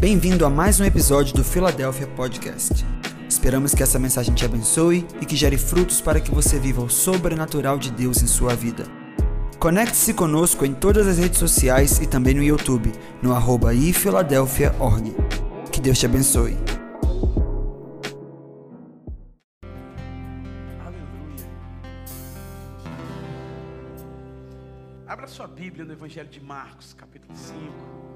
Bem-vindo a mais um episódio do Philadelphia Podcast. Esperamos que essa mensagem te abençoe e que gere frutos para que você viva o sobrenatural de Deus em sua vida. Conecte-se conosco em todas as redes sociais e também no YouTube, no arroba ifiladelphia.org. Que Deus te abençoe. Aleluia. Abra sua Bíblia no Evangelho de Marcos, capítulo 5.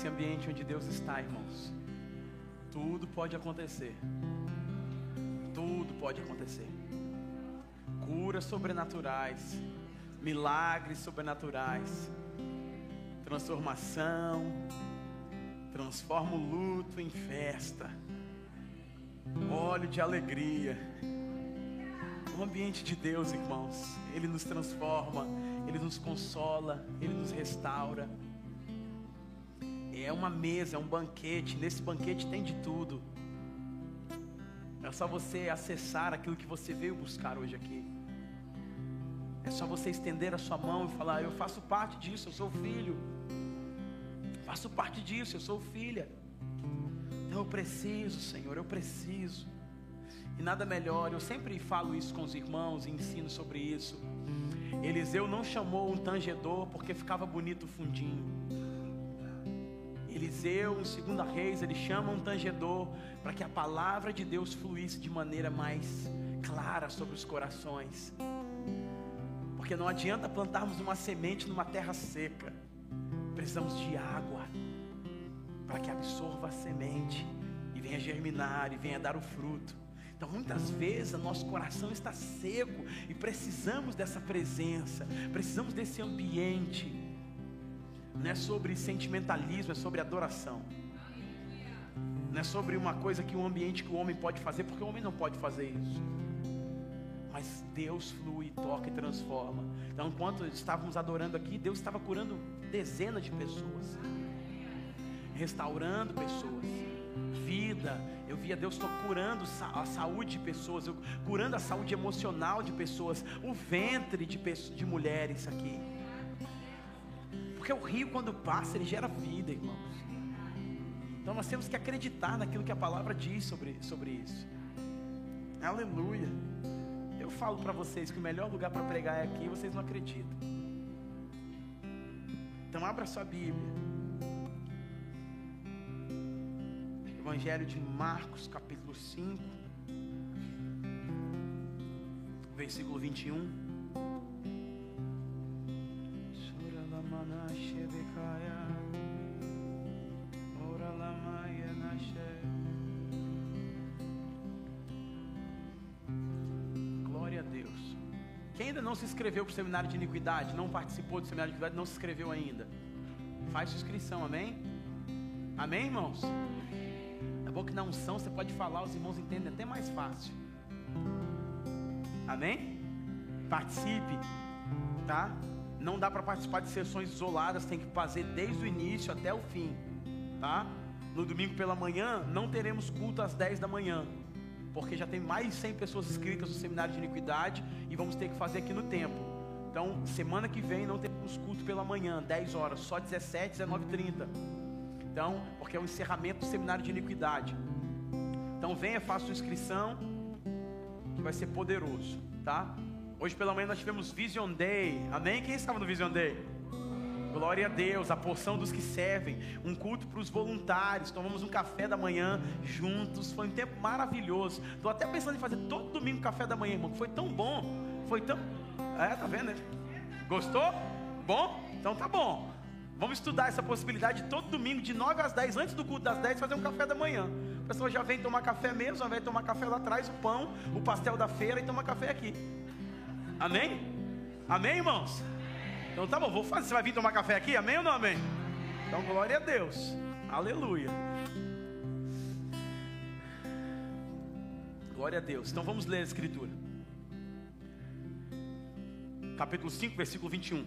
Nesse ambiente onde Deus está, irmãos, tudo pode acontecer. Tudo pode acontecer. Curas sobrenaturais, milagres sobrenaturais, transformação, transforma o luto em festa, óleo de alegria. O ambiente de Deus, irmãos, Ele nos transforma, Ele nos consola, Ele nos restaura. É uma mesa, é um banquete, nesse banquete tem de tudo. É só você acessar aquilo que você veio buscar hoje aqui. É só você estender a sua mão e falar: Eu faço parte disso, eu sou filho. Faço parte disso, eu sou filha. Então eu preciso, Senhor, eu preciso. E nada melhor, eu sempre falo isso com os irmãos e ensino sobre isso. Eliseu não chamou um tangedor porque ficava bonito o fundinho. Eliseu, 2 Reis, ele chama um tangedor para que a palavra de Deus fluísse de maneira mais clara sobre os corações. Porque não adianta plantarmos uma semente numa terra seca. Precisamos de água para que absorva a semente e venha germinar e venha dar o fruto. Então, muitas vezes, o nosso coração está seco e precisamos dessa presença, precisamos desse ambiente. Não é sobre sentimentalismo, é sobre adoração. Não é sobre uma coisa que um ambiente que o homem pode fazer, porque o homem não pode fazer isso. Mas Deus flui, toca e transforma. Então, enquanto estávamos adorando aqui, Deus estava curando dezenas de pessoas, restaurando pessoas, vida. Eu via Deus curando a saúde de pessoas, curando a saúde emocional de pessoas, o ventre de, pessoas, de mulheres aqui. Porque o rio, quando passa, ele gera vida, irmãos. Então nós temos que acreditar naquilo que a palavra diz sobre, sobre isso. Aleluia. Eu falo para vocês que o melhor lugar para pregar é aqui, vocês não acreditam. Então abra sua Bíblia. Evangelho de Marcos, capítulo 5, versículo 21. Quem ainda não se inscreveu para o seminário de iniquidade, não participou do seminário de iniquidade, não se inscreveu ainda. Faz inscrição, amém? Amém, irmãos? É bom que na unção você pode falar, os irmãos entendem até mais fácil. Amém? Participe, tá? Não dá para participar de sessões isoladas, tem que fazer desde o início até o fim, tá? No domingo pela manhã não teremos culto às 10 da manhã, porque já tem mais de 100 pessoas inscritas no seminário de iniquidade e vamos ter que fazer aqui no templo. Então, semana que vem não temos culto pela manhã, 10 horas, só 17, 19 30. Então, porque é o encerramento do seminário de iniquidade. Então, venha, faça sua inscrição, que vai ser poderoso, tá? Hoje pela manhã nós tivemos Vision Day, amém? Quem estava no Vision Day? Glória a Deus, a porção dos que servem, um culto para os voluntários, tomamos um café da manhã juntos, foi um tempo maravilhoso. Estou até pensando em fazer todo domingo café da manhã, irmão, foi tão bom, foi tão. É, tá vendo? Gostou? Bom? Então tá bom. Vamos estudar essa possibilidade todo domingo, de 9 às 10, antes do culto das 10, fazer um café da manhã. A pessoa já vem tomar café mesmo, vai tomar café lá atrás, o pão, o pastel da feira e toma café aqui. Amém? Amém, irmãos? Então tá bom, vou fazer. Você vai vir tomar café aqui? Amém ou não amém? Então glória a Deus. Aleluia. Glória a Deus. Então vamos ler a escritura. Capítulo 5, versículo 21.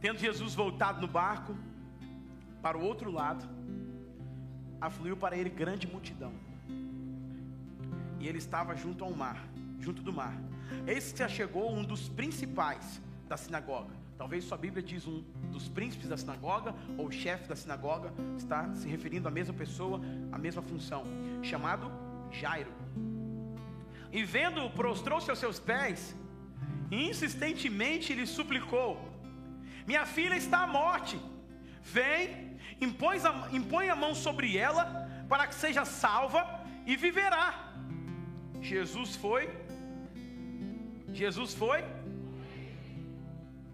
Tendo Jesus voltado no barco para o outro lado, afluiu para ele grande multidão. e ele estava junto ao mar, junto do mar. Eis que chegou um dos principais da sinagoga. Talvez sua Bíblia diz um dos príncipes da sinagoga ou chefe da sinagoga, está se referindo à mesma pessoa, à mesma função, chamado Jairo. E vendo, prostrou-se aos seus pés e insistentemente lhe suplicou: Minha filha está à morte, vem, impõe a, mão sobre ela, para que seja salva e viverá. Jesus foi. Jesus foi.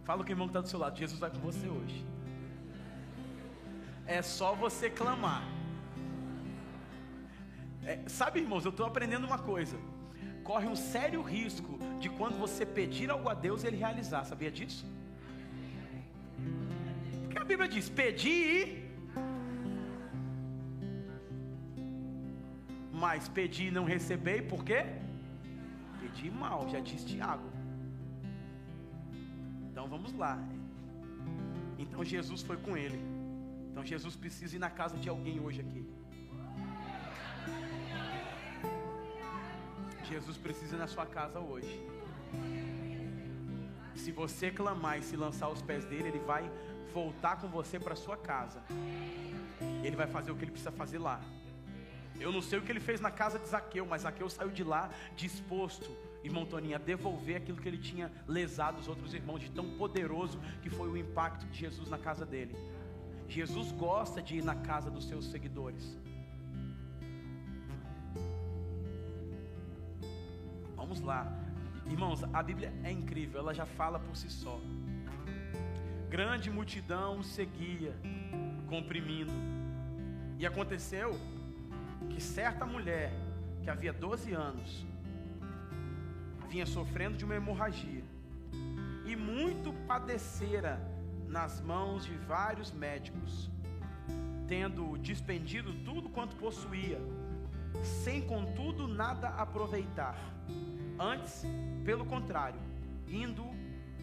Fala que o irmão que está do seu lado. Jesus vai com você hoje. É só você clamar. É, sabe, irmãos, eu estou aprendendo uma coisa. Corre um sério risco de quando você pedir algo a Deus ele realizar. Sabia disso? Porque a Bíblia diz: pedir e Mas pedi e não receber, por quê? Pedi mal, já disse Tiago. Então vamos lá. Então Jesus foi com ele. Então Jesus precisa ir na casa de alguém hoje aqui. Jesus precisa ir na sua casa hoje. Se você clamar e se lançar aos pés dele, ele vai voltar com você para sua casa. Ele vai fazer o que ele precisa fazer lá. Eu não sei o que ele fez na casa de Zaqueu, mas Zaqueu saiu de lá disposto, irmão Toninho, a devolver aquilo que ele tinha lesado os outros irmãos, de tão poderoso que foi o impacto de Jesus na casa dele. Jesus gosta de ir na casa dos seus seguidores. Vamos lá, irmãos, a Bíblia é incrível, ela já fala por si só. Grande multidão seguia, comprimindo, e aconteceu que certa mulher, que havia 12 anos, vinha sofrendo de uma hemorragia, e muito padecera nas mãos de vários médicos, tendo despendido tudo quanto possuía, sem contudo nada aproveitar, antes, pelo contrário, indo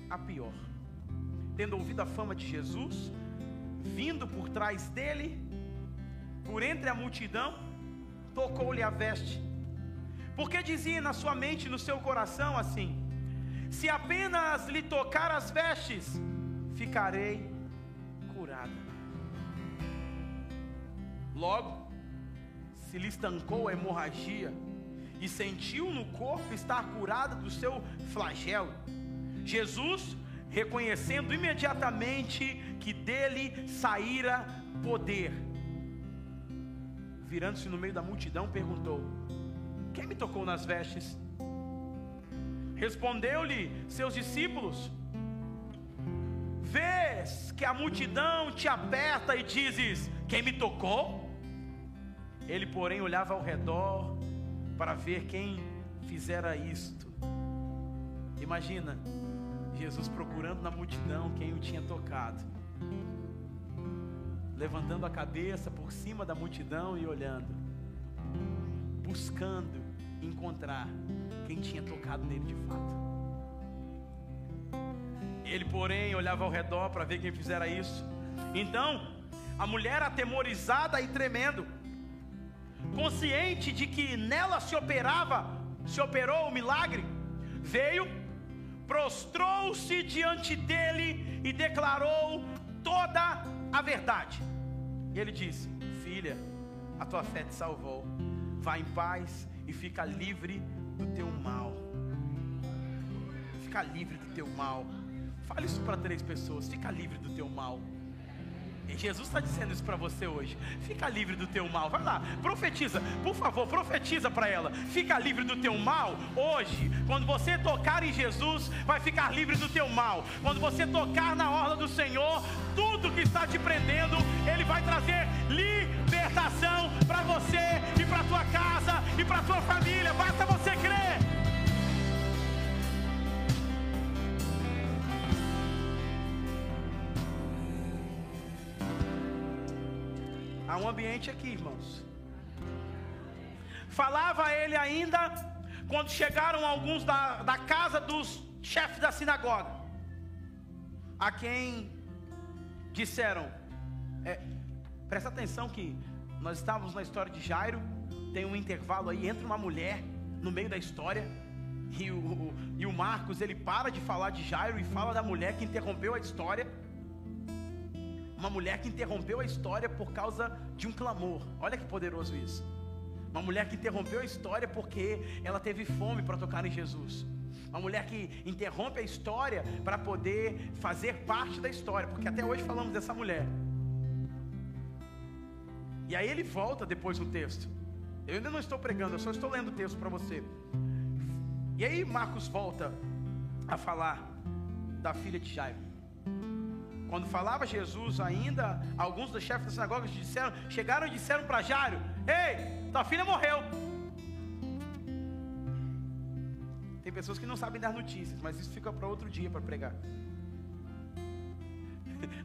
a pior. Tendo ouvido a fama de Jesus, vindo por trás dele, por entre a multidão, tocou-lhe a veste. Porque dizia na sua mente, no seu coração assim: Se apenas lhe tocar as vestes, ficarei curada. Logo, se lhe estancou a hemorragia e sentiu no corpo estar curada do seu flagelo. Jesus, reconhecendo imediatamente que dele saíra poder, virando-se no meio da multidão, perguntou: Quem me tocou nas vestes? Respondeu-lhe seus discípulos: Vês que a multidão te aperta e dizes: Quem me tocou? Ele, porém, olhava ao redor para ver quem fizera isto. Imagina, Jesus procurando na multidão quem o tinha tocado levantando a cabeça por cima da multidão e olhando, buscando encontrar quem tinha tocado nele de fato. Ele, porém, olhava ao redor para ver quem fizera isso. Então, a mulher atemorizada e tremendo, consciente de que nela se operava, se operou o milagre, veio, prostrou-se diante dele e declarou toda a verdade. E ele disse: Filha, a tua fé te salvou. Vá em paz e fica livre do teu mal. Fica livre do teu mal. Fale isso para três pessoas: fica livre do teu mal. Jesus está dizendo isso para você hoje. Fica livre do teu mal. Vai lá, profetiza, por favor, profetiza para ela. Fica livre do teu mal hoje. Quando você tocar em Jesus, vai ficar livre do teu mal. Quando você tocar na orla do Senhor, tudo que está te prendendo, Ele vai trazer libertação para você e para tua casa e para tua família. Basta você Há um ambiente aqui, irmãos. Falava ele ainda quando chegaram alguns da, da casa dos chefes da sinagoga, a quem disseram: é, presta atenção que nós estávamos na história de Jairo, tem um intervalo aí entre uma mulher no meio da história. E o, e o Marcos ele para de falar de Jairo e fala da mulher que interrompeu a história. Uma mulher que interrompeu a história por causa de um clamor. Olha que poderoso isso. Uma mulher que interrompeu a história porque ela teve fome para tocar em Jesus. Uma mulher que interrompe a história para poder fazer parte da história, porque até hoje falamos dessa mulher. E aí ele volta depois no texto. Eu ainda não estou pregando, eu só estou lendo o texto para você. E aí Marcos volta a falar da filha de Jairo. Quando falava Jesus ainda, alguns dos chefes da sinagoga disseram, chegaram e disseram para Jairo: Ei, tua filha morreu. Tem pessoas que não sabem dar notícias, mas isso fica para outro dia para pregar.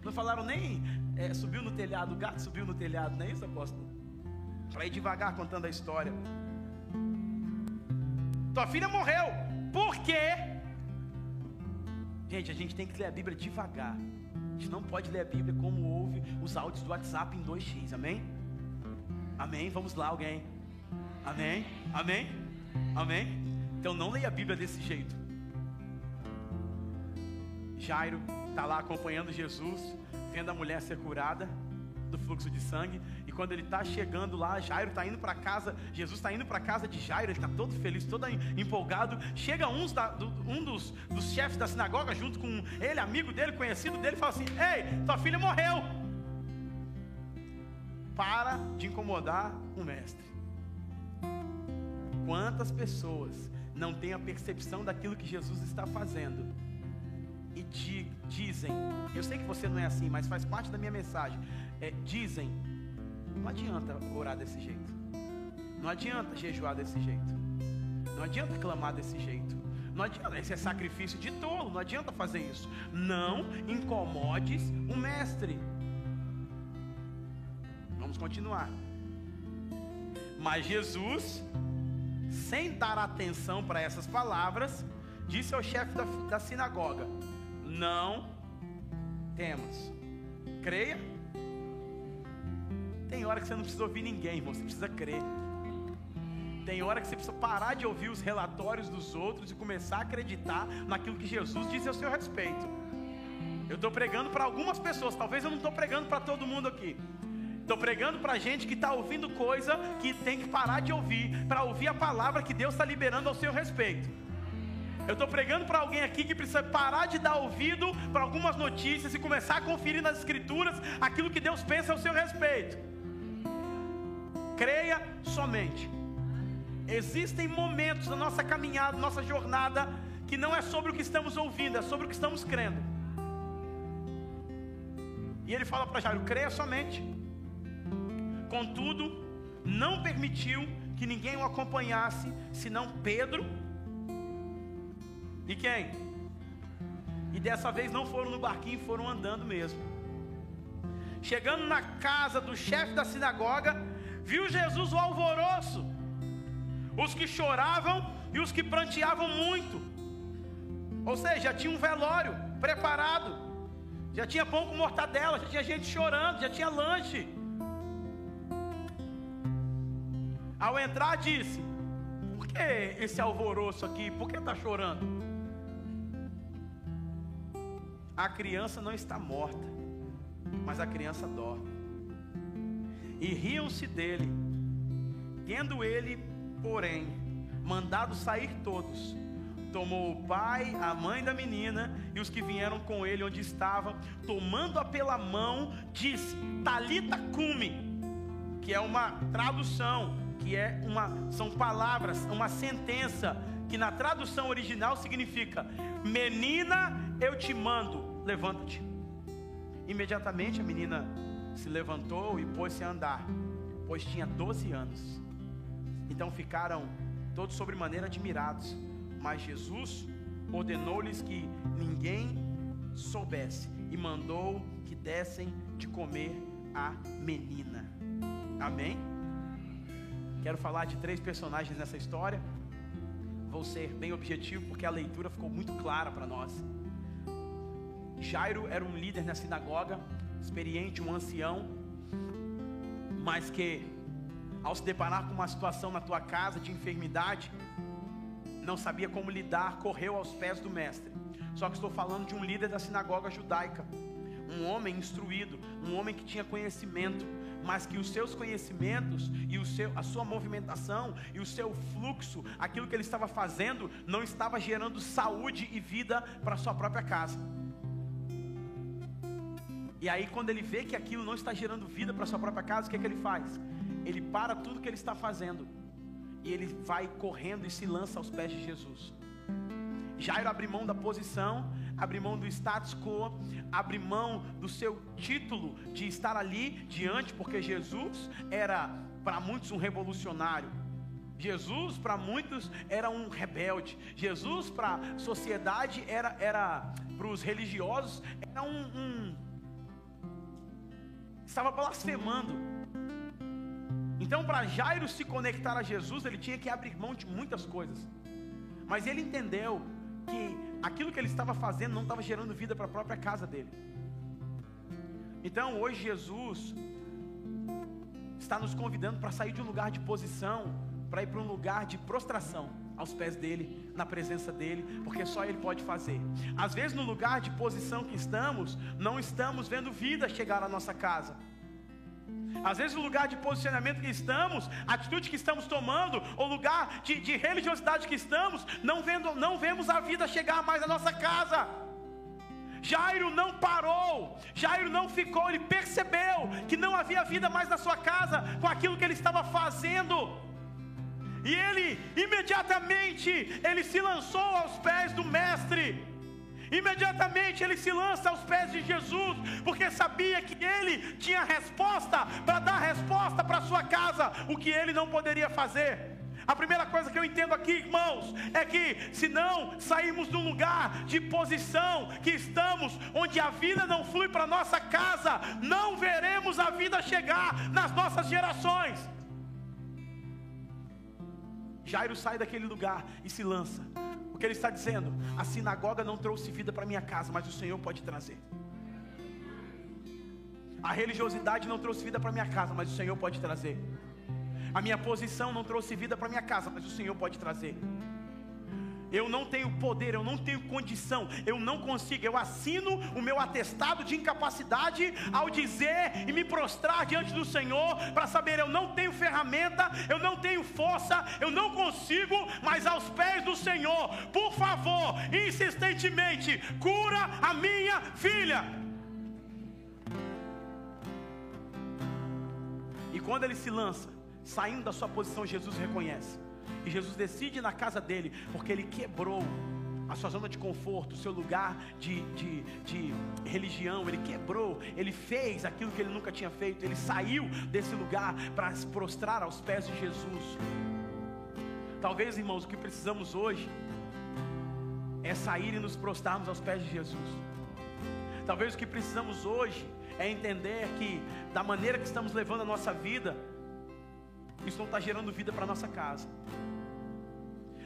Não falaram nem é, subiu no telhado, o gato subiu no telhado, não é isso, apóstolo? Para ir devagar contando a história. Tua filha morreu. Por quê? Gente, a gente tem que ler a Bíblia devagar. A gente não pode ler a Bíblia como ouve os áudios do WhatsApp em 2x, amém? Amém? Vamos lá, alguém. Amém? Amém? Amém? Então não leia a Bíblia desse jeito. Jairo está lá acompanhando Jesus, vendo a mulher ser curada do fluxo de sangue. E quando ele está chegando lá, Jairo está indo para casa, Jesus está indo para casa de Jairo, ele está todo feliz, todo empolgado. Chega uns da, do, um dos, dos chefes da sinagoga, junto com ele, amigo dele, conhecido dele, e fala assim: Ei, tua filha morreu. Para de incomodar o mestre. Quantas pessoas não têm a percepção daquilo que Jesus está fazendo? e di, dizem, eu sei que você não é assim, mas faz parte da minha mensagem. É, dizem, não adianta orar desse jeito, não adianta jejuar desse jeito, não adianta clamar desse jeito, não adianta, esse é sacrifício de tolo, não adianta fazer isso. Não incomodes o mestre. Vamos continuar. Mas Jesus, sem dar atenção para essas palavras, disse ao chefe da, da sinagoga: não temos. Creia. Tem hora que você não precisa ouvir ninguém, irmão, você precisa crer. Tem hora que você precisa parar de ouvir os relatórios dos outros e começar a acreditar naquilo que Jesus disse a seu respeito. Eu estou pregando para algumas pessoas, talvez eu não estou pregando para todo mundo aqui. Estou pregando para gente que está ouvindo coisa que tem que parar de ouvir, para ouvir a palavra que Deus está liberando ao seu respeito. Eu estou pregando para alguém aqui que precisa parar de dar ouvido para algumas notícias e começar a conferir nas Escrituras aquilo que Deus pensa ao seu respeito. Creia somente. Existem momentos na nossa caminhada, nossa jornada, que não é sobre o que estamos ouvindo, é sobre o que estamos crendo. E ele fala para Jairo: creia somente. Contudo, não permitiu que ninguém o acompanhasse, senão Pedro e quem? E dessa vez não foram no barquinho, foram andando mesmo. Chegando na casa do chefe da sinagoga, viu Jesus o alvoroço, os que choravam e os que pranteavam muito. Ou seja, já tinha um velório preparado, já tinha pão com mortadela, já tinha gente chorando, já tinha lanche. Ao entrar, disse: Por que esse alvoroço aqui? Por que está chorando? A criança não está morta, mas a criança dorme. E riam-se dele, tendo ele, porém, mandado sair todos. Tomou o pai, a mãe da menina e os que vieram com ele onde estava, tomando-a pela mão, disse: Talita cume, que é uma tradução, que é uma são palavras, uma sentença que na tradução original significa: Menina, eu te mando, levanta-te. Imediatamente a menina se levantou e pôs-se a andar, pois tinha 12 anos. Então ficaram todos sobremaneira admirados, mas Jesus ordenou-lhes que ninguém soubesse e mandou que dessem de comer a menina. Amém? Quero falar de três personagens nessa história. Vou ser bem objetivo porque a leitura ficou muito clara para nós. Jairo era um líder na sinagoga, experiente, um ancião, mas que, ao se deparar com uma situação na tua casa de enfermidade, não sabia como lidar, correu aos pés do mestre. Só que estou falando de um líder da sinagoga judaica, um homem instruído, um homem que tinha conhecimento, mas que os seus conhecimentos e o seu, a sua movimentação e o seu fluxo, aquilo que ele estava fazendo, não estava gerando saúde e vida para a sua própria casa. E aí, quando ele vê que aquilo não está gerando vida para sua própria casa, o que, é que ele faz? Ele para tudo que ele está fazendo e ele vai correndo e se lança aos pés de Jesus. Jairo abre mão da posição, abre mão do status quo, abre mão do seu título de estar ali diante, porque Jesus era para muitos um revolucionário. Jesus para muitos era um rebelde. Jesus para a sociedade era, era para os religiosos era um, um estava blasfemando. Então, para Jairo se conectar a Jesus, ele tinha que abrir mão de muitas coisas. Mas ele entendeu que aquilo que ele estava fazendo não estava gerando vida para a própria casa dele. Então, hoje, Jesus está nos convidando para sair de um lugar de posição, para ir para um lugar de prostração aos pés dele, na presença dele, porque só ele pode fazer. Às vezes, no lugar de posição que estamos, não estamos vendo vida chegar à nossa casa. Às vezes, o lugar de posicionamento que estamos, a atitude que estamos tomando, o lugar de, de religiosidade que estamos, não, vendo, não vemos a vida chegar mais à nossa casa. Jairo não parou, Jairo não ficou, ele percebeu que não havia vida mais na sua casa com aquilo que ele estava fazendo. E ele imediatamente ele se lançou aos pés do mestre. Imediatamente ele se lança aos pés de Jesus, porque sabia que ele tinha resposta para dar resposta para sua casa, o que ele não poderia fazer. A primeira coisa que eu entendo aqui, irmãos, é que se não sairmos do lugar de posição que estamos, onde a vida não flui para nossa casa, não veremos a vida chegar nas nossas gerações. Jairo sai daquele lugar e se lança. O que ele está dizendo? A sinagoga não trouxe vida para minha casa, mas o Senhor pode trazer. A religiosidade não trouxe vida para minha casa, mas o Senhor pode trazer. A minha posição não trouxe vida para minha casa, mas o Senhor pode trazer. Eu não tenho poder, eu não tenho condição, eu não consigo. Eu assino o meu atestado de incapacidade ao dizer e me prostrar diante do Senhor para saber eu não tenho ferramenta, eu não tenho força, eu não consigo, mas aos pés do Senhor, por favor, insistentemente, cura a minha filha. E quando ele se lança, saindo da sua posição, Jesus reconhece. E Jesus decide na casa dele, porque ele quebrou a sua zona de conforto, o seu lugar de, de, de, religião, ele quebrou, ele fez aquilo que ele nunca tinha feito, ele saiu desse lugar para se prostrar aos pés de Jesus. Talvez, irmãos, o que precisamos hoje é sair e nos prostrarmos aos pés de Jesus. Talvez o que precisamos hoje é entender que, da maneira que estamos levando a nossa vida, isso não está gerando vida para a nossa casa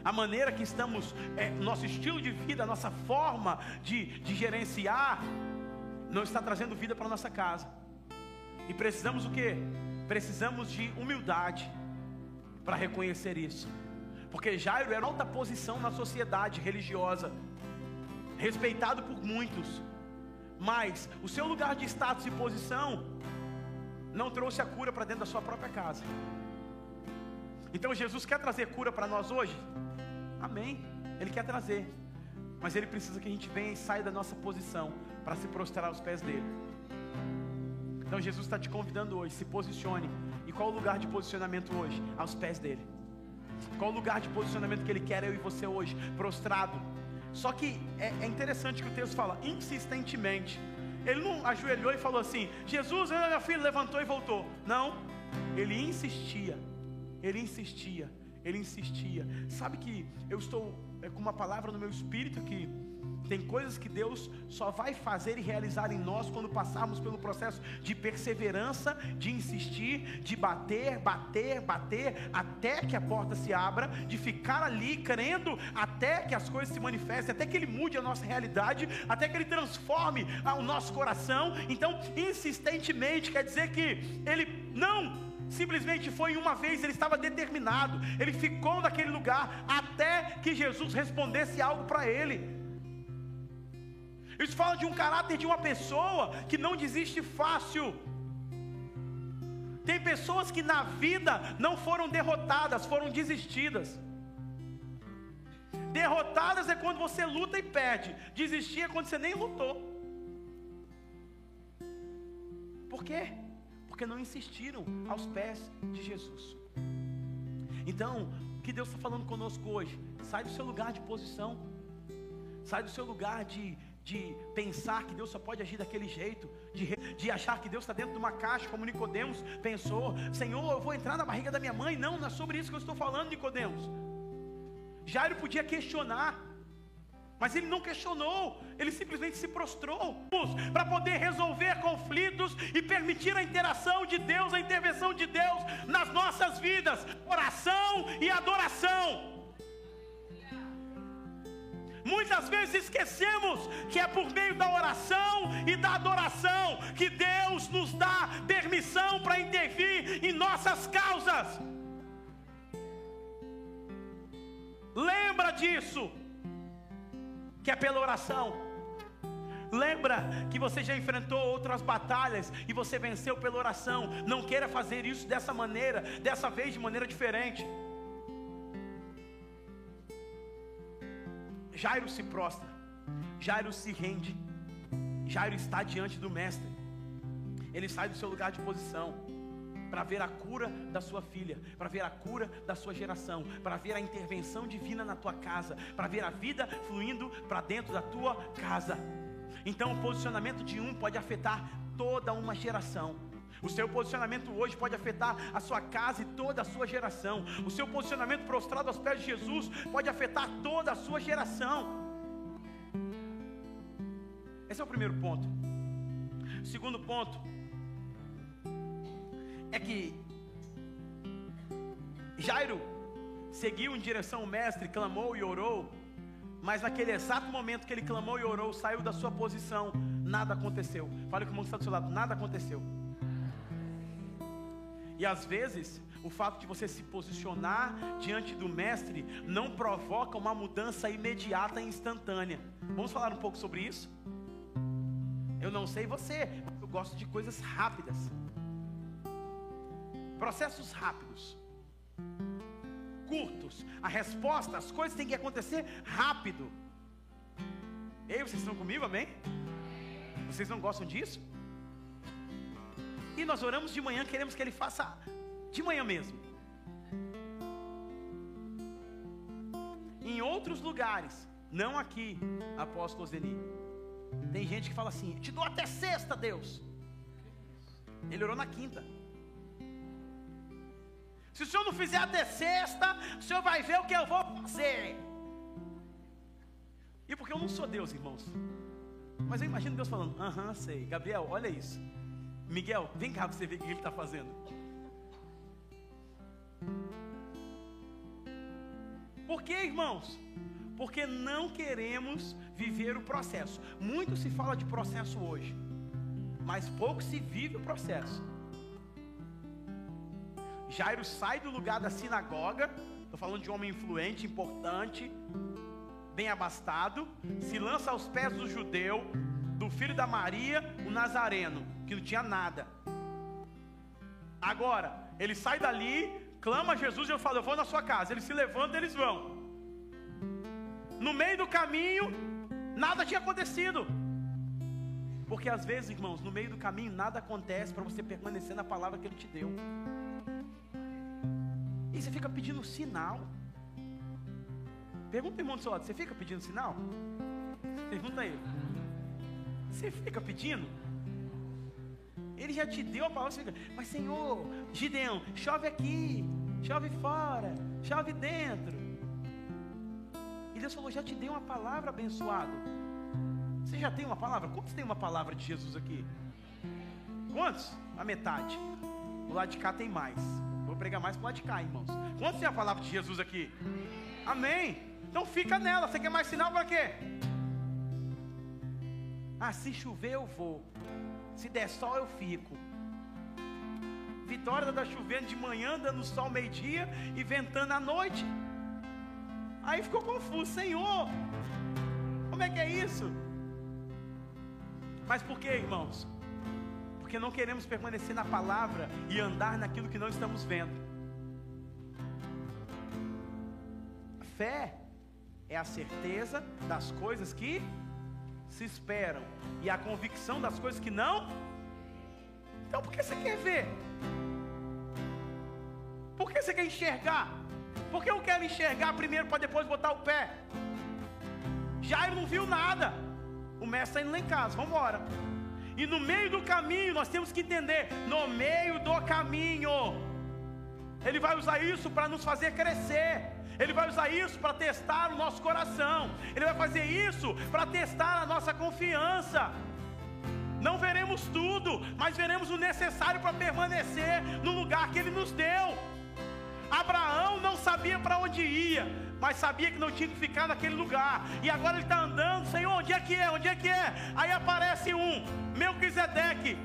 a maneira que estamos, é, nosso estilo de vida, a nossa forma de, de gerenciar, não está trazendo vida para a nossa casa. E precisamos o que? Precisamos de humildade para reconhecer isso. Porque Jairo era alta posição na sociedade religiosa, respeitado por muitos, mas o seu lugar de status e posição não trouxe a cura para dentro da sua própria casa. Então Jesus quer trazer cura para nós hoje? Amém. Ele quer trazer. Mas ele precisa que a gente venha e saia da nossa posição para se prostrar aos pés dele. Então Jesus está te convidando hoje, se posicione. E qual o lugar de posicionamento hoje? Aos pés dele. Qual o lugar de posicionamento que ele quer eu e você hoje? Prostrado. Só que é, é interessante que o texto fala insistentemente. Ele não ajoelhou e falou assim: Jesus, meu filho levantou e voltou. Não, ele insistia. Ele insistia ele insistia. Sabe que eu estou é, com uma palavra no meu espírito que tem coisas que Deus só vai fazer e realizar em nós quando passarmos pelo processo de perseverança, de insistir, de bater, bater, bater, até que a porta se abra, de ficar ali crendo, até que as coisas se manifestem, até que Ele mude a nossa realidade, até que Ele transforme o nosso coração. Então, insistentemente, quer dizer que Ele não simplesmente foi uma vez, ele estava determinado, ele ficou naquele lugar até que Jesus respondesse algo para ele. Isso fala de um caráter de uma pessoa que não desiste fácil. Tem pessoas que na vida não foram derrotadas, foram desistidas. Derrotadas é quando você luta e perde, desistir é quando você nem lutou. Por quê? Porque não insistiram aos pés de Jesus. Então, o que Deus está falando conosco hoje? Sai do seu lugar de posição, sai do seu lugar de, de pensar que Deus só pode agir daquele jeito, de, de achar que Deus está dentro de uma caixa, como Nicodemos pensou, Senhor, eu vou entrar na barriga da minha mãe. Não, não é sobre isso que eu estou falando, Nicodemos. Jairo podia questionar, mas ele não questionou, ele simplesmente se prostrou para poder resolver conflitos e permitir a interação de Deus, a intervenção de Deus nas nossas vidas, oração e adoração. Muitas vezes esquecemos que é por meio da oração e da adoração que Deus nos dá permissão para intervir em nossas causas. Lembra disso, que é pela oração. Lembra que você já enfrentou outras batalhas e você venceu pela oração. Não queira fazer isso dessa maneira, dessa vez de maneira diferente. Jairo se prostra, Jairo se rende, Jairo está diante do Mestre, ele sai do seu lugar de posição para ver a cura da sua filha, para ver a cura da sua geração, para ver a intervenção divina na tua casa, para ver a vida fluindo para dentro da tua casa. Então, o posicionamento de um pode afetar toda uma geração. O seu posicionamento hoje pode afetar a sua casa e toda a sua geração. O seu posicionamento prostrado aos pés de Jesus pode afetar toda a sua geração. Esse é o primeiro ponto. Segundo ponto é que Jairo seguiu em direção ao mestre, clamou e orou, mas naquele exato momento que ele clamou e orou, saiu da sua posição, nada aconteceu. Fale com o está do seu lado, nada aconteceu. E às vezes, o fato de você se posicionar diante do Mestre não provoca uma mudança imediata e instantânea. Vamos falar um pouco sobre isso? Eu não sei você, mas eu gosto de coisas rápidas. Processos rápidos, curtos. A resposta, as coisas têm que acontecer rápido. Ei, vocês estão comigo, amém? Vocês não gostam disso? E nós oramos de manhã, queremos que Ele faça de manhã mesmo. Em outros lugares, não aqui, apóstolo Zeni. Tem gente que fala assim: te dou até sexta, Deus. Ele orou na quinta. Se o senhor não fizer até sexta, o senhor vai ver o que eu vou fazer. E porque eu não sou Deus, irmãos. Mas eu imagino Deus falando: aham, sei. Gabriel, olha isso. Miguel, vem cá para você ver o que ele está fazendo. Por que, irmãos? Porque não queremos viver o processo. Muito se fala de processo hoje, mas pouco se vive o processo. Jairo sai do lugar da sinagoga, estou falando de um homem influente, importante, bem abastado, se lança aos pés do judeu, do filho da Maria, o Nazareno, que não tinha nada. Agora, ele sai dali, clama a Jesus e eu falo: Eu vou na sua casa. Ele se levanta, eles vão. No meio do caminho, nada tinha acontecido. Porque às vezes, irmãos, no meio do caminho nada acontece para você permanecer na palavra que Ele te deu. E você fica pedindo sinal. Pergunta para o irmão do seu lado: Você fica pedindo sinal? Pergunta aí. Você fica pedindo? Ele já te deu a palavra, você fica, mas Senhor, Gideão, chove aqui, chove fora, chove dentro. E Deus falou: já te dei uma palavra abençoado. Você já tem uma palavra? Quantos tem uma palavra de Jesus aqui? Quantos? A metade. O lado de cá tem mais. Pregar mais para o lado de cá, irmãos. Quantos tem a palavra de Jesus aqui? Amém. Então fica nela. Você quer mais sinal para quê? Ah, se chover eu vou. Se der sol eu fico. Vitória está chovendo de manhã, dando sol meio-dia e ventando à noite. Aí ficou confuso, Senhor, como é que é isso? Mas por que, irmãos? Porque não queremos permanecer na palavra e andar naquilo que não estamos vendo. Fé é a certeza das coisas que se esperam e a convicção das coisas que não. Então por que você quer ver? Por que você quer enxergar? Porque eu quero enxergar primeiro para depois botar o pé. Jairo não viu nada. O mestre está indo lá em casa, vamos embora. E no meio do caminho, nós temos que entender: no meio do caminho, Ele vai usar isso para nos fazer crescer. Ele vai usar isso para testar o nosso coração. Ele vai fazer isso para testar a nossa confiança. Não veremos tudo, mas veremos o necessário para permanecer no lugar que Ele nos deu. Abraão não sabia para onde ia, mas sabia que não tinha que ficar naquele lugar. E agora ele está andando, Senhor, onde é que é? Onde é que é? Aí aparece um, Melquisedeque,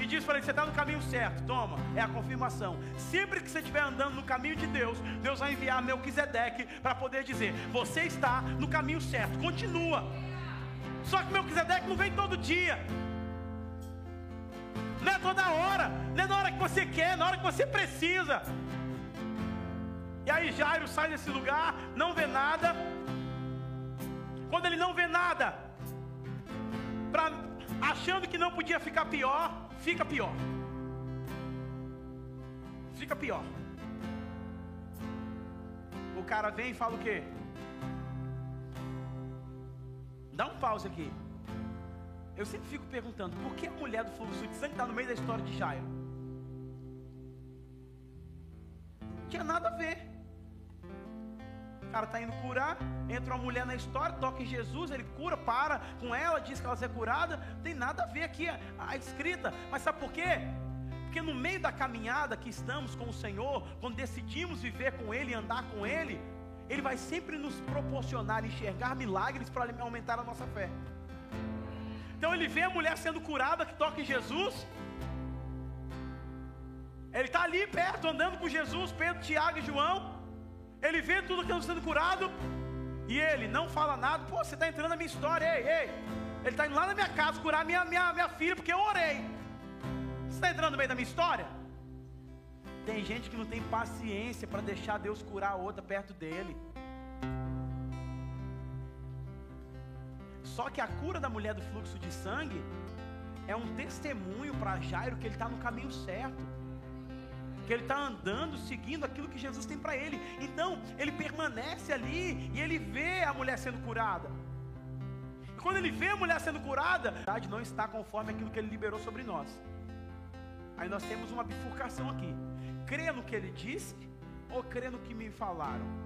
e diz para ele: você está no caminho certo. Toma, é a confirmação. Sempre que você estiver andando no caminho de Deus, Deus vai enviar Melquisedeque para poder dizer: você está no caminho certo. Continua. Só que Melquisedeque não vem todo dia. Não é toda hora, não é na hora que você quer, na hora que você precisa. E aí Jairo sai desse lugar, não vê nada. Quando ele não vê nada, pra, achando que não podia ficar pior, fica pior. Fica pior. O cara vem e fala o quê? Dá um pause aqui. Eu sempre fico perguntando, por que a mulher do fluxo de sangue está no meio da história de Jairo? Não tinha nada a ver. Cara está indo curar, entra uma mulher na história, toca em Jesus, ele cura, para com ela, diz que ela ser curada. Não tem nada a ver aqui a, a escrita. Mas sabe por quê? Porque no meio da caminhada que estamos com o Senhor, quando decidimos viver com Ele e andar com Ele, Ele vai sempre nos proporcionar enxergar milagres para aumentar a nossa fé. Então ele vê a mulher sendo curada que toca em Jesus. Ele está ali perto, andando com Jesus, Pedro, Tiago e João. Ele vê tudo que está sendo curado. E ele não fala nada. Pô, você está entrando na minha história, ei, ei. Ele está indo lá na minha casa curar minha, minha, minha filha, porque eu orei. Você está entrando no meio da minha história? Tem gente que não tem paciência para deixar Deus curar a outra perto dele. Só que a cura da mulher do fluxo de sangue é um testemunho para Jairo que ele está no caminho certo. Que ele está andando, seguindo aquilo que Jesus tem para ele. Então, ele permanece ali e ele vê a mulher sendo curada. E quando ele vê a mulher sendo curada, a verdade não está conforme aquilo que ele liberou sobre nós. Aí nós temos uma bifurcação aqui. Crê no que ele disse ou crê no que me falaram?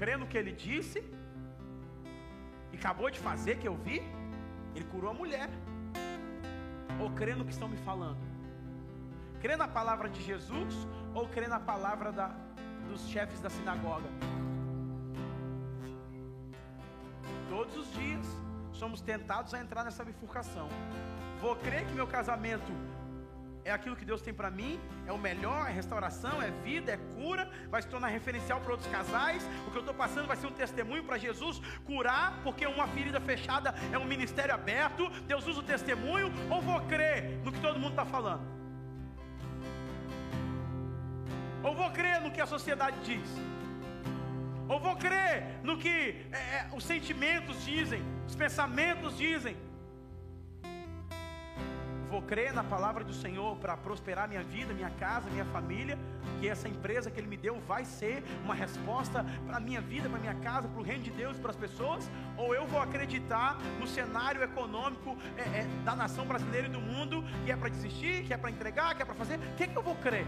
crê no que ele disse, e acabou de fazer que eu vi, ele curou a mulher. Ou crê no que estão me falando? Crê na palavra de Jesus ou crê na palavra da, dos chefes da sinagoga? Todos os dias somos tentados a entrar nessa bifurcação. Vou crer que meu casamento é aquilo que Deus tem para mim, é o melhor, é restauração, é vida, é cura, vai se tornar referencial para outros casais. O que eu estou passando vai ser um testemunho para Jesus curar, porque uma ferida fechada é um ministério aberto. Deus usa o testemunho, ou vou crer no que todo mundo está falando? Ou vou crer no que a sociedade diz? Ou vou crer no que é, é os sentimentos dizem, os pensamentos dizem? Vou crer na palavra do Senhor para prosperar minha vida, minha casa, minha família, que essa empresa que Ele me deu vai ser uma resposta para a minha vida, para minha casa, para o reino de Deus, para as pessoas, ou eu vou acreditar no cenário econômico é, é, da nação brasileira e do mundo, que é para desistir, que é para entregar, que é para fazer, o que, que eu vou crer?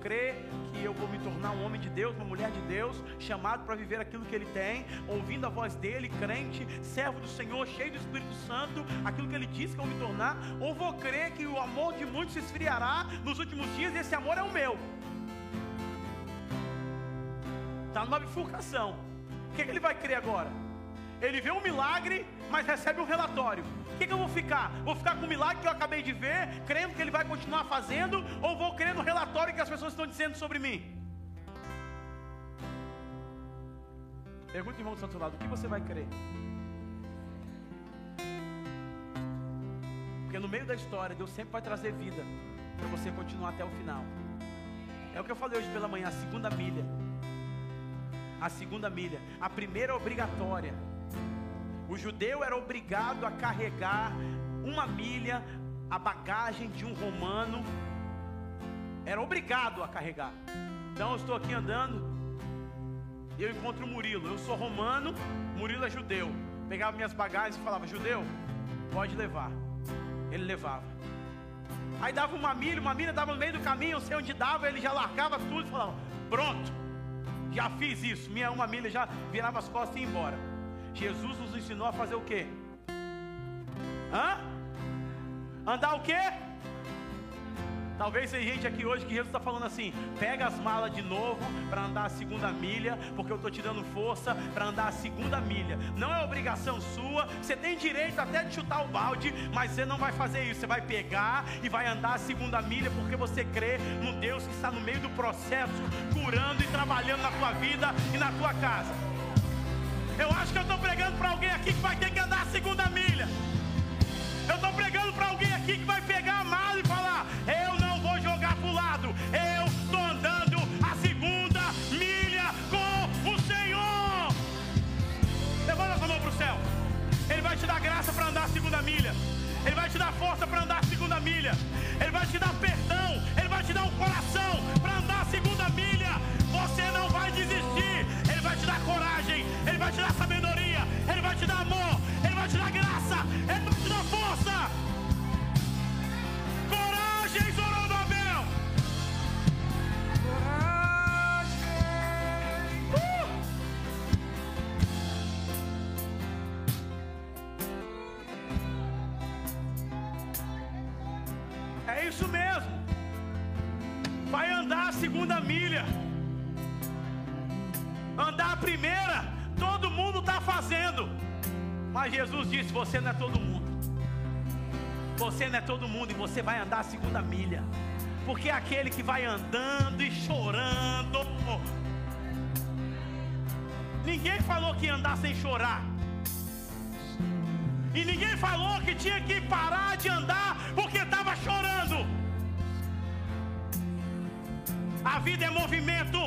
Crer que eu vou me tornar um homem de Deus, uma mulher de Deus, chamado para viver aquilo que Ele tem, ouvindo a voz dEle, crente, servo do Senhor, cheio do Espírito Santo, aquilo que Ele disse que eu vou me tornar, ou vou crer que o amor de muitos se esfriará nos últimos dias e esse amor é o meu. Está numa bifurcação. O que, é que ele vai crer agora? Ele vê um milagre, mas recebe um relatório. O que, que eu vou ficar? Vou ficar com o milagre que eu acabei de ver, crendo que ele vai continuar fazendo, ou vou crer no relatório que as pessoas estão dizendo sobre mim? Pergunta o irmão do santo lado: o que você vai crer? Porque no meio da história, Deus sempre vai trazer vida para você continuar até o final. É o que eu falei hoje pela manhã, a segunda milha. A segunda milha. A primeira obrigatória. O judeu era obrigado a carregar uma milha a bagagem de um romano. Era obrigado a carregar. Então eu estou aqui andando eu encontro o Murilo. Eu sou romano, Murilo é judeu. Pegava minhas bagagens e falava: Judeu, pode levar ele levava. Aí dava uma milha, uma milha dava no meio do caminho, eu sei onde dava, ele já largava tudo e falava: Pronto, já fiz isso. Minha uma milha já virava as costas e ia embora. Jesus nos ensinou a fazer o quê? Hã? Andar o quê? Talvez tem gente aqui hoje que Jesus está falando assim: pega as malas de novo para andar a segunda milha, porque eu estou te dando força para andar a segunda milha. Não é obrigação sua, você tem direito até de chutar o balde, mas você não vai fazer isso. Você vai pegar e vai andar a segunda milha, porque você crê no Deus que está no meio do processo, curando e trabalhando na tua vida e na tua casa. Eu acho que eu estou aqui que vai ter que andar a segunda milha. Eu estou pregando para alguém aqui que vai pegar a mala e falar: Eu não lado, eu estou andando a segunda milha com o Senhor. Levanta a mão para o céu. Ele vai te dar graça para andar a segunda milha. Ele vai te dar força para andar a segunda milha. Ele vai te dar perdão. Ele vai te dar um coração para andar a segunda milha. Você não vai desistir. Ele vai te dar coragem. Ele vai te dar sabedoria. Mas Jesus disse: Você não é todo mundo. Você não é todo mundo e você vai andar a segunda milha. Porque é aquele que vai andando e chorando. Ninguém falou que ia andar sem chorar. E ninguém falou que tinha que parar de andar porque estava chorando. A vida é movimento.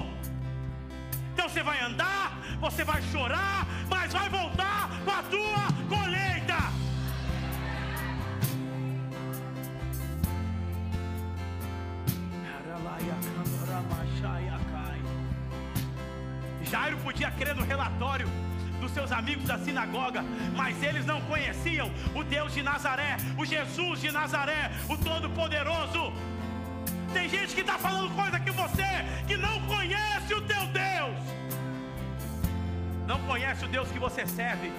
Então você vai andar, você vai chorar, mas vai voltar podia crer no relatório dos seus amigos da sinagoga, mas eles não conheciam o Deus de Nazaré, o Jesus de Nazaré, o Todo-Poderoso. Tem gente que está falando coisa que você que não conhece o teu Deus, não conhece o Deus que você serve.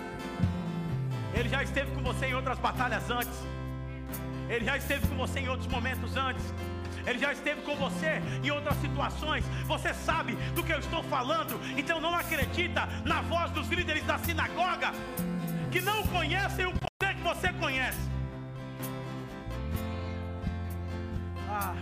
Ele já esteve com você em outras batalhas antes, ele já esteve com você em outros momentos antes. Ele já esteve com você em outras situações. Você sabe do que eu estou falando. Então não acredita na voz dos líderes da sinagoga que não conhecem o poder que você conhece. Ah.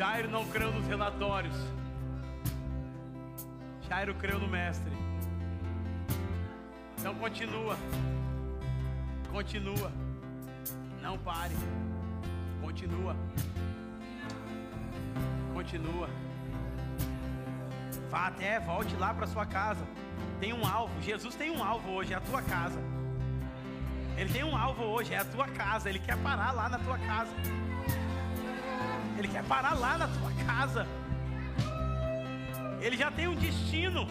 Jairo não creu nos relatórios. Jairo creu no Mestre. Então continua. Continua. Não pare. Continua. Continua. Vá até, volte lá para sua casa. Tem um alvo. Jesus tem um alvo hoje, é a tua casa. Ele tem um alvo hoje, é a tua casa. Ele quer parar lá na tua casa. Ele quer parar lá na tua casa. Ele já tem um destino.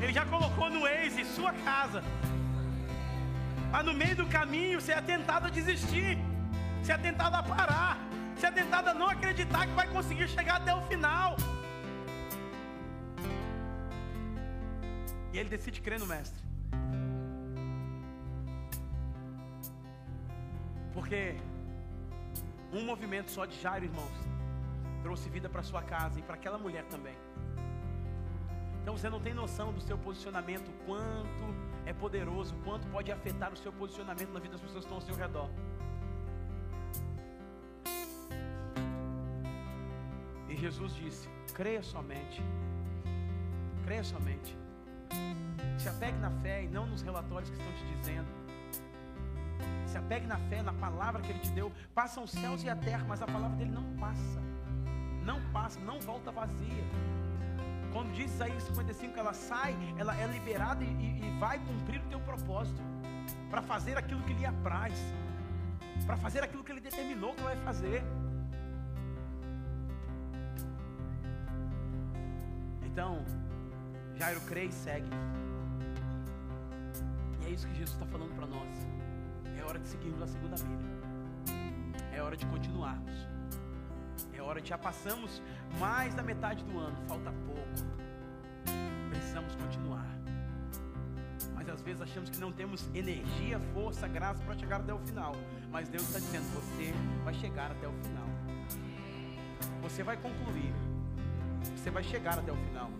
Ele já colocou no Waze sua casa. Mas no meio do caminho você é tentado a desistir. Você é tentado a parar. Você é tentado a não acreditar que vai conseguir chegar até o final. E ele decide crer no mestre. Porque um movimento só de Jairo, irmãos, trouxe vida para sua casa e para aquela mulher também. Então você não tem noção do seu posicionamento, quanto é poderoso, quanto pode afetar o seu posicionamento na vida das pessoas que estão ao seu redor. E Jesus disse: creia somente, creia somente. Se apegue na fé e não nos relatórios que estão te dizendo. Se apegue na fé, na palavra que Ele te deu. Passam os céus e a terra, mas a palavra dele não passa. Não passa, não volta vazia. Quando diz Isaías 55 que ela sai, ela é liberada e, e vai cumprir o teu propósito. Para fazer aquilo que lhe apraz. Para fazer aquilo que ele determinou que vai fazer. Então, Jairo crê e segue. E é isso que Jesus está falando para nós. É hora de seguirmos a segunda milha. É hora de continuarmos. Hora já passamos mais da metade do ano, falta pouco. Precisamos continuar. Mas às vezes achamos que não temos energia, força, graça para chegar até o final. Mas Deus está dizendo: você vai chegar até o final. Você vai concluir. Você vai chegar até o final.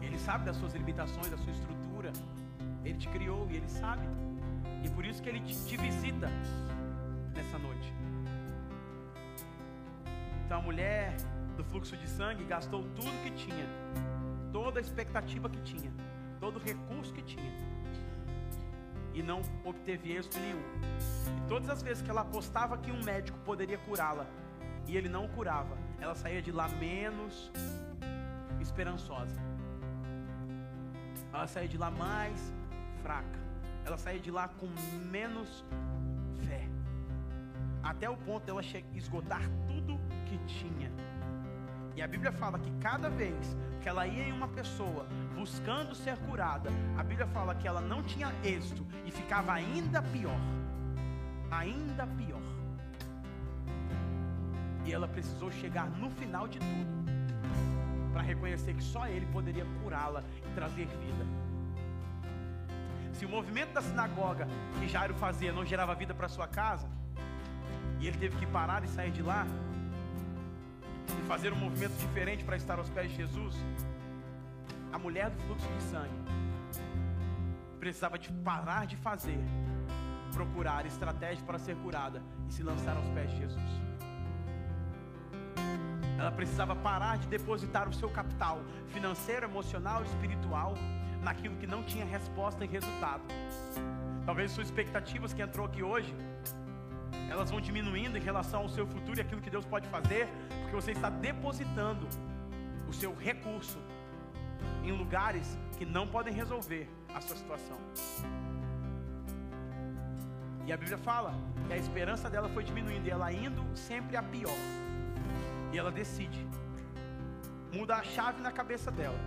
Ele sabe das suas limitações, da sua estrutura. Ele te criou e ele sabe. E por isso que ele te, te visita nessa noite. Então a mulher do fluxo de sangue gastou tudo que tinha, toda a expectativa que tinha, todo o recurso que tinha, e não obteve êxito nenhum. E todas as vezes que ela apostava que um médico poderia curá-la, e ele não curava, ela saía de lá menos esperançosa. Ela saía de lá mais fraca. Ela saía de lá com menos fé. Até o ponto dela esgotar tudo que tinha. E a Bíblia fala que cada vez que ela ia em uma pessoa buscando ser curada, a Bíblia fala que ela não tinha êxito e ficava ainda pior. Ainda pior. E ela precisou chegar no final de tudo para reconhecer que só ele poderia curá-la e trazer vida. Se o movimento da sinagoga que Jairo fazia não gerava vida para sua casa, e ele teve que parar e sair de lá, e fazer um movimento diferente para estar aos pés de Jesus, a mulher do fluxo de sangue precisava de parar de fazer, procurar estratégia para ser curada e se lançar aos pés de Jesus. Ela precisava parar de depositar o seu capital financeiro, emocional, espiritual naquilo que não tinha resposta e resultado. Talvez suas expectativas que entrou aqui hoje, elas vão diminuindo em relação ao seu futuro e aquilo que Deus pode fazer, porque você está depositando o seu recurso em lugares que não podem resolver a sua situação. E a Bíblia fala que a esperança dela foi diminuindo e ela indo sempre a pior. E ela decide mudar a chave na cabeça dela.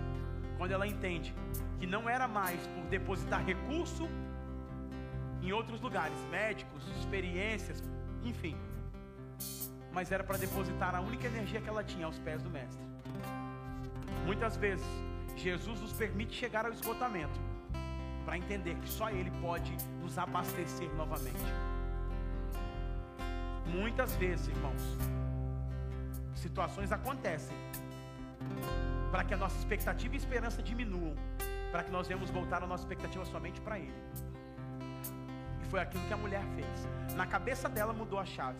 Quando ela entende que não era mais por depositar recurso em outros lugares, médicos, experiências, enfim, mas era para depositar a única energia que ela tinha aos pés do Mestre. Muitas vezes, Jesus nos permite chegar ao esgotamento para entender que só Ele pode nos abastecer novamente. Muitas vezes, irmãos, situações acontecem para que a nossa expectativa e esperança diminuam, para que nós venhamos voltar a nossa expectativa somente para Ele. Foi aquilo que a mulher fez. Na cabeça dela mudou a chave.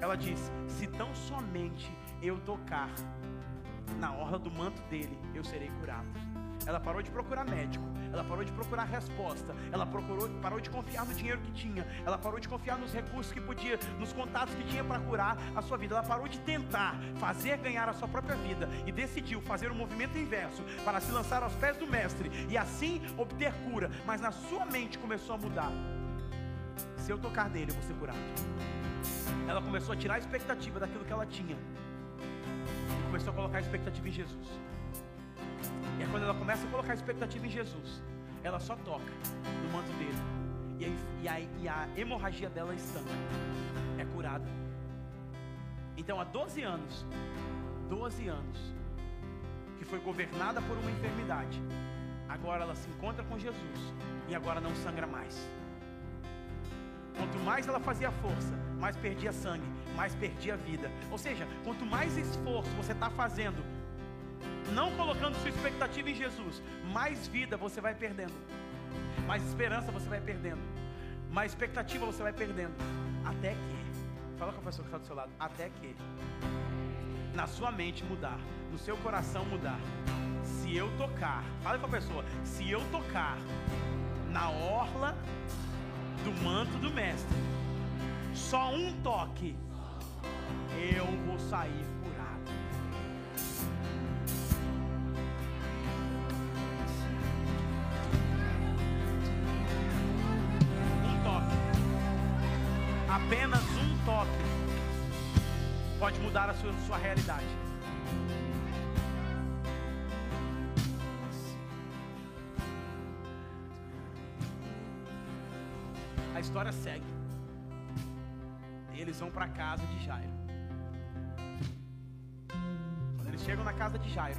Ela disse: Se tão somente eu tocar na orla do manto dele, eu serei curado. Ela parou de procurar médico, ela parou de procurar resposta, ela procurou, parou de confiar no dinheiro que tinha, ela parou de confiar nos recursos que podia, nos contatos que tinha para curar a sua vida. Ela parou de tentar fazer ganhar a sua própria vida e decidiu fazer o um movimento inverso para se lançar aos pés do mestre e assim obter cura. Mas na sua mente começou a mudar. Se eu tocar nele, eu vou ser curado. Ela começou a tirar a expectativa daquilo que ela tinha. E começou a colocar a expectativa em Jesus. E é quando ela começa a colocar a expectativa em Jesus, ela só toca no manto dele. E e e a hemorragia dela estanca. É curada. Então há 12 anos, 12 anos, que foi governada por uma enfermidade, agora ela se encontra com Jesus e agora não sangra mais. Quanto mais ela fazia força, mais perdia sangue, mais perdia vida. Ou seja, quanto mais esforço você está fazendo, não colocando sua expectativa em Jesus, mais vida você vai perdendo, mais esperança você vai perdendo, mais expectativa você vai perdendo, até que, fala com a pessoa que está do seu lado, até que, na sua mente mudar, no seu coração mudar. Se eu tocar, fala com a pessoa, se eu tocar na orla do manto do mestre. Só um toque, eu vou sair curado. Um toque, apenas um toque, pode mudar a sua, sua realidade. História segue. Eles vão para a casa de Jairo. Quando eles chegam na casa de Jairo,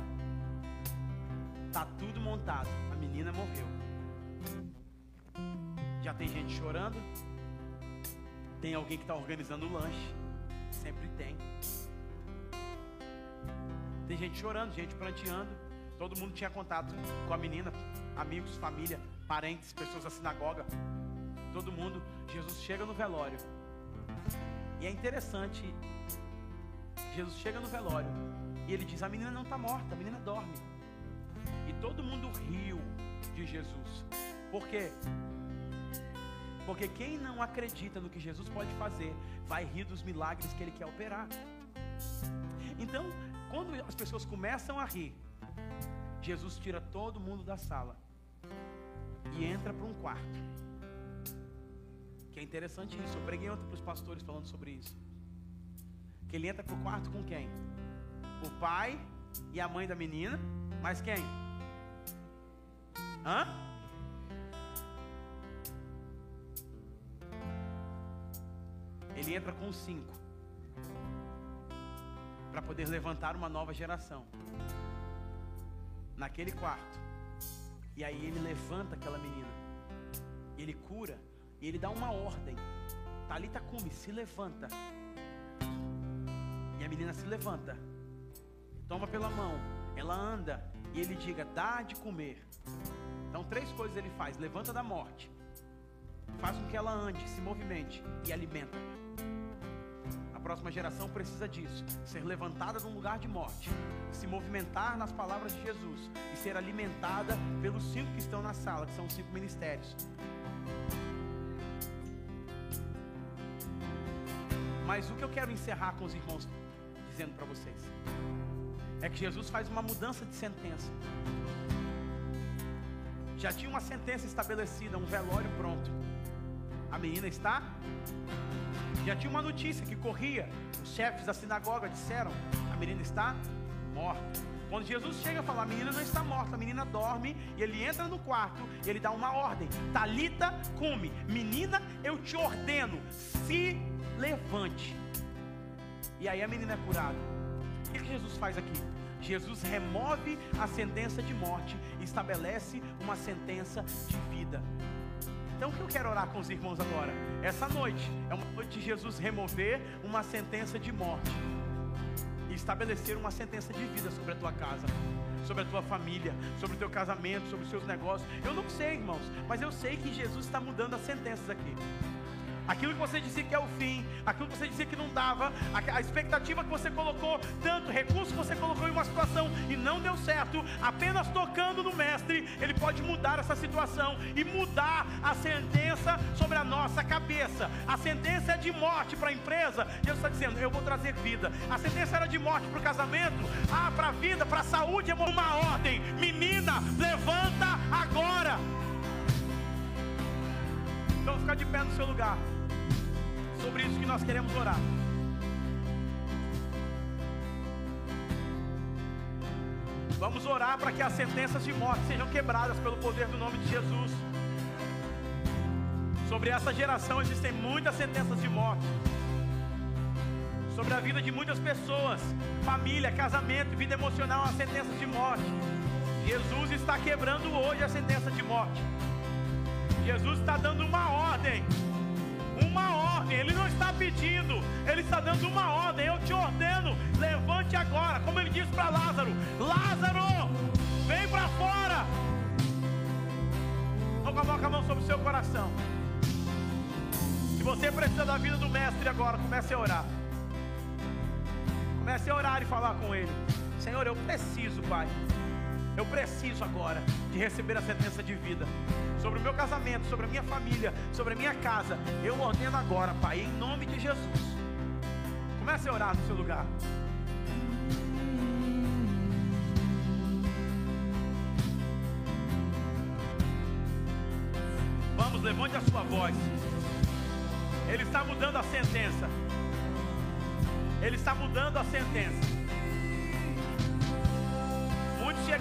tá tudo montado. A menina morreu. Já tem gente chorando. Tem alguém que está organizando o lanche. Sempre tem. Tem gente chorando, gente pranteando. Todo mundo tinha contato com a menina, amigos, família, parentes, pessoas da sinagoga todo mundo. Jesus chega no velório. E é interessante. Jesus chega no velório. E ele diz: A menina não está morta, a menina dorme. E todo mundo riu de Jesus. Por quê? Porque quem não acredita no que Jesus pode fazer, vai rir dos milagres que ele quer operar. Então, quando as pessoas começam a rir, Jesus tira todo mundo da sala e entra para um quarto. Que é interessante isso. Eu preguei ontem para os pastores falando sobre isso. Que ele entra para o quarto com quem? O pai e a mãe da menina. Mas quem? Hã? Ele entra com cinco. Para poder levantar uma nova geração. Naquele quarto. E aí ele levanta aquela menina. Ele cura e ele dá uma ordem. Talita come, se levanta. E a menina se levanta. Toma pela mão. Ela anda e ele diga: "Dá de comer". Então três coisas ele faz: levanta da morte, faz com que ela ande, se movimente e alimenta. A próxima geração precisa disso: ser levantada de um lugar de morte, se movimentar nas palavras de Jesus e ser alimentada pelos cinco que estão na sala, que são os cinco ministérios. Mas o que eu quero encerrar com os irmãos dizendo para vocês é que Jesus faz uma mudança de sentença. Já tinha uma sentença estabelecida, um velório pronto. A menina está. Já tinha uma notícia que corria. Os chefes da sinagoga disseram: a menina está morta. Quando Jesus chega a falar, a menina não está morta, a menina dorme, e ele entra no quarto e ele dá uma ordem: Talita, come. Menina, eu te ordeno, se levante. E aí a menina é curada. O que Jesus faz aqui? Jesus remove a sentença de morte e estabelece uma sentença de vida. Então o que eu quero orar com os irmãos agora? Essa noite é uma noite de Jesus remover uma sentença de morte e estabelecer uma sentença de vida sobre a tua casa, sobre a tua família, sobre o teu casamento, sobre os seus negócios. Eu não sei, irmãos, mas eu sei que Jesus está mudando as sentenças aqui. Aquilo que você dizia que é o fim, aquilo que você dizia que não dava, a, expectativa que você colocou, tanto recurso que você colocou em uma situação e não deu certo, apenas tocando no Mestre, Ele pode mudar essa situação e mudar a sentença sobre a nossa cabeça. A sentença é de morte para a empresa, Jesus está dizendo: Eu vou trazer vida. A sentença era de morte para o casamento, ah, para a vida, para a saúde, é uma ordem. Menina, levanta agora. Ficar de pé no seu lugar. Sobre isso que nós queremos orar. Vamos orar para que as sentenças de morte sejam quebradas pelo poder do nome de Jesus. Sobre essa geração existem muitas sentenças de morte. Sobre a vida de muitas pessoas, família, casamento, vida emocional, as sentenças de morte. Jesus está quebrando hoje a sentença de morte. Jesus está dando uma ordem. Uma ordem, Ele não está pedindo, Ele está dando uma ordem. Eu te ordeno, levante agora, como Ele disse para Lázaro: Lázaro, vem para fora. Então coloca a mão sobre o seu coração. Se você precisa da vida do Mestre agora, comece a orar. Comece a orar e falar com Ele: Senhor, eu preciso, Pai. Eu preciso agora de receber a sentença de vida sobre o meu casamento, sobre a minha família, sobre a minha casa. Eu ordeno agora, Pai, em nome de Jesus. Comece a orar no seu lugar. Vamos, levante a sua voz. Ele está mudando a sentença. Ele está mudando a sentença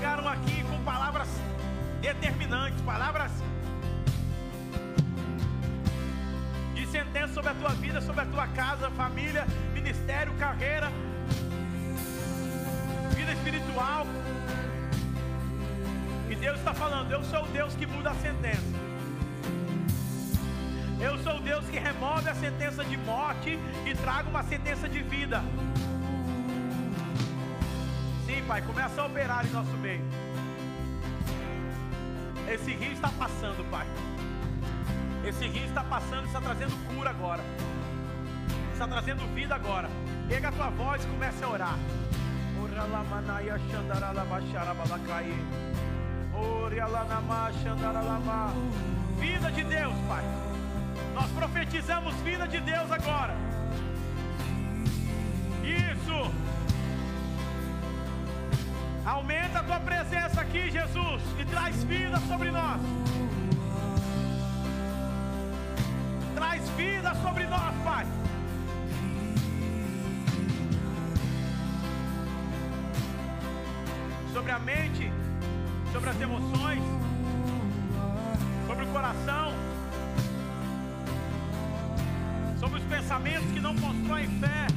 chegaram aqui com palavras determinantes, palavras de sentença sobre a tua vida, sobre a tua casa, família, ministério, carreira, vida espiritual. E Deus está falando: Eu sou o Deus que muda a sentença. Eu sou o Deus que remove a sentença de morte e traga uma sentença de vida. Pai, começa a operar em nosso meio. Esse rio está passando, Pai. Esse rio está passando, está trazendo cura agora. Está trazendo vida agora. Pega a tua voz e comece a orar. Vida de Deus, Pai. Nós profetizamos vida de Deus agora. Aumenta a tua presença aqui, Jesus, e traz vida sobre nós. Traz vida sobre nós, Pai. Sobre a mente, sobre as emoções, sobre o coração, sobre os pensamentos que não constroem fé.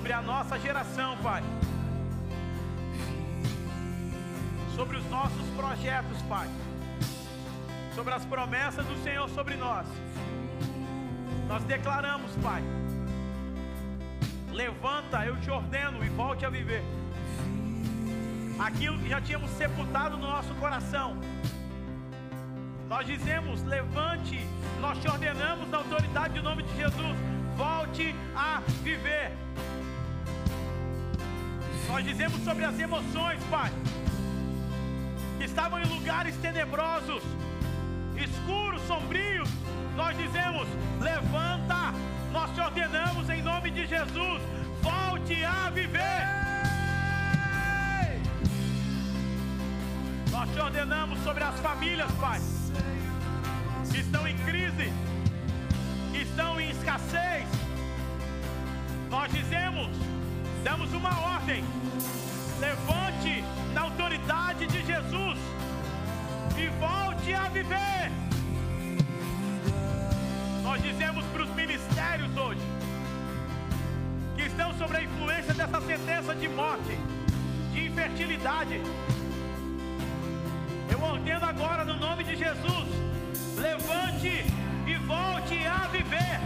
Sobre a nossa geração, Pai. Sobre os nossos projetos, Pai. Sobre as promessas do Senhor sobre nós. Nós declaramos, Pai. Levanta, eu te ordeno e volte a viver. Aquilo que já tínhamos sepultado no nosso coração nós dizemos: levante, nós te ordenamos na autoridade do nome de Jesus, volte a viver. Nós dizemos sobre as emoções, Pai, que estavam em lugares tenebrosos, escuros, sombrios. Nós dizemos: levanta, nós te ordenamos em nome de Jesus, volte a viver. Nós te ordenamos sobre as famílias, Pai que estão em crise, que estão em escassez, nós dizemos, damos uma ordem, levante na autoridade de Jesus e volte a viver. Nós dizemos para os ministérios hoje que estão sob a influência dessa sentença de morte, de infertilidade. Eu ordeno agora no nome de Jesus: levante e volte a viver.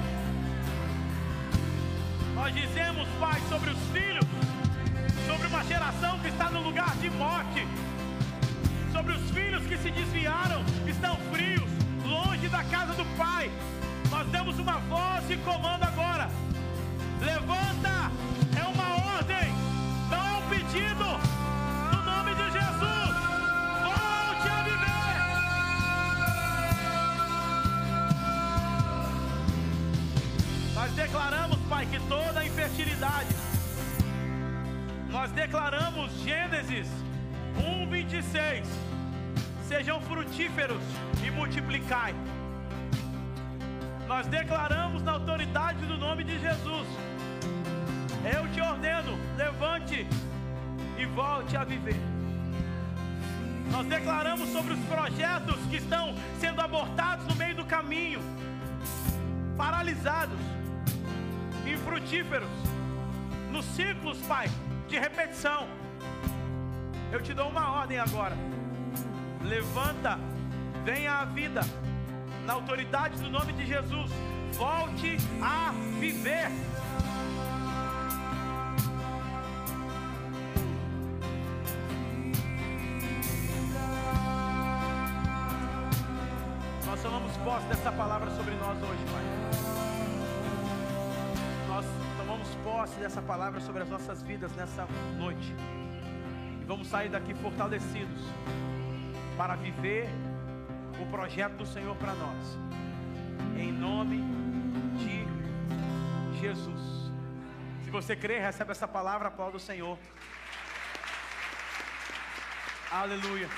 Nós dizemos, Pai, sobre os filhos, uma geração que está no lugar de morte, sobre os filhos que se desviaram, estão frios, longe da casa do Pai. Nós damos uma voz e comando agora. Levanta, é uma ordem, não é um pedido. No nome de Jesus, volte a viver. Nós declaramos, Pai, que toda infertilidade, nós declaramos Gênesis 1, 26. Sejam frutíferos e multiplicai. Nós declaramos na autoridade do nome de Jesus. Eu te ordeno, levante e volte a viver. Nós declaramos sobre os projetos que estão sendo abortados no meio do caminho, paralisados, infrutíferos, nos ciclos, Pai, de repetição. Eu te dou uma ordem agora. Levanta, venha à vida, na autoridade do nome de Jesus. Volte a viver. Posse dessa palavra sobre as nossas vidas nessa noite. E vamos sair daqui fortalecidos para viver o projeto do Senhor para nós. Em nome de Jesus. Se você crê, recebe essa palavra, aplauda o Senhor. Aleluia.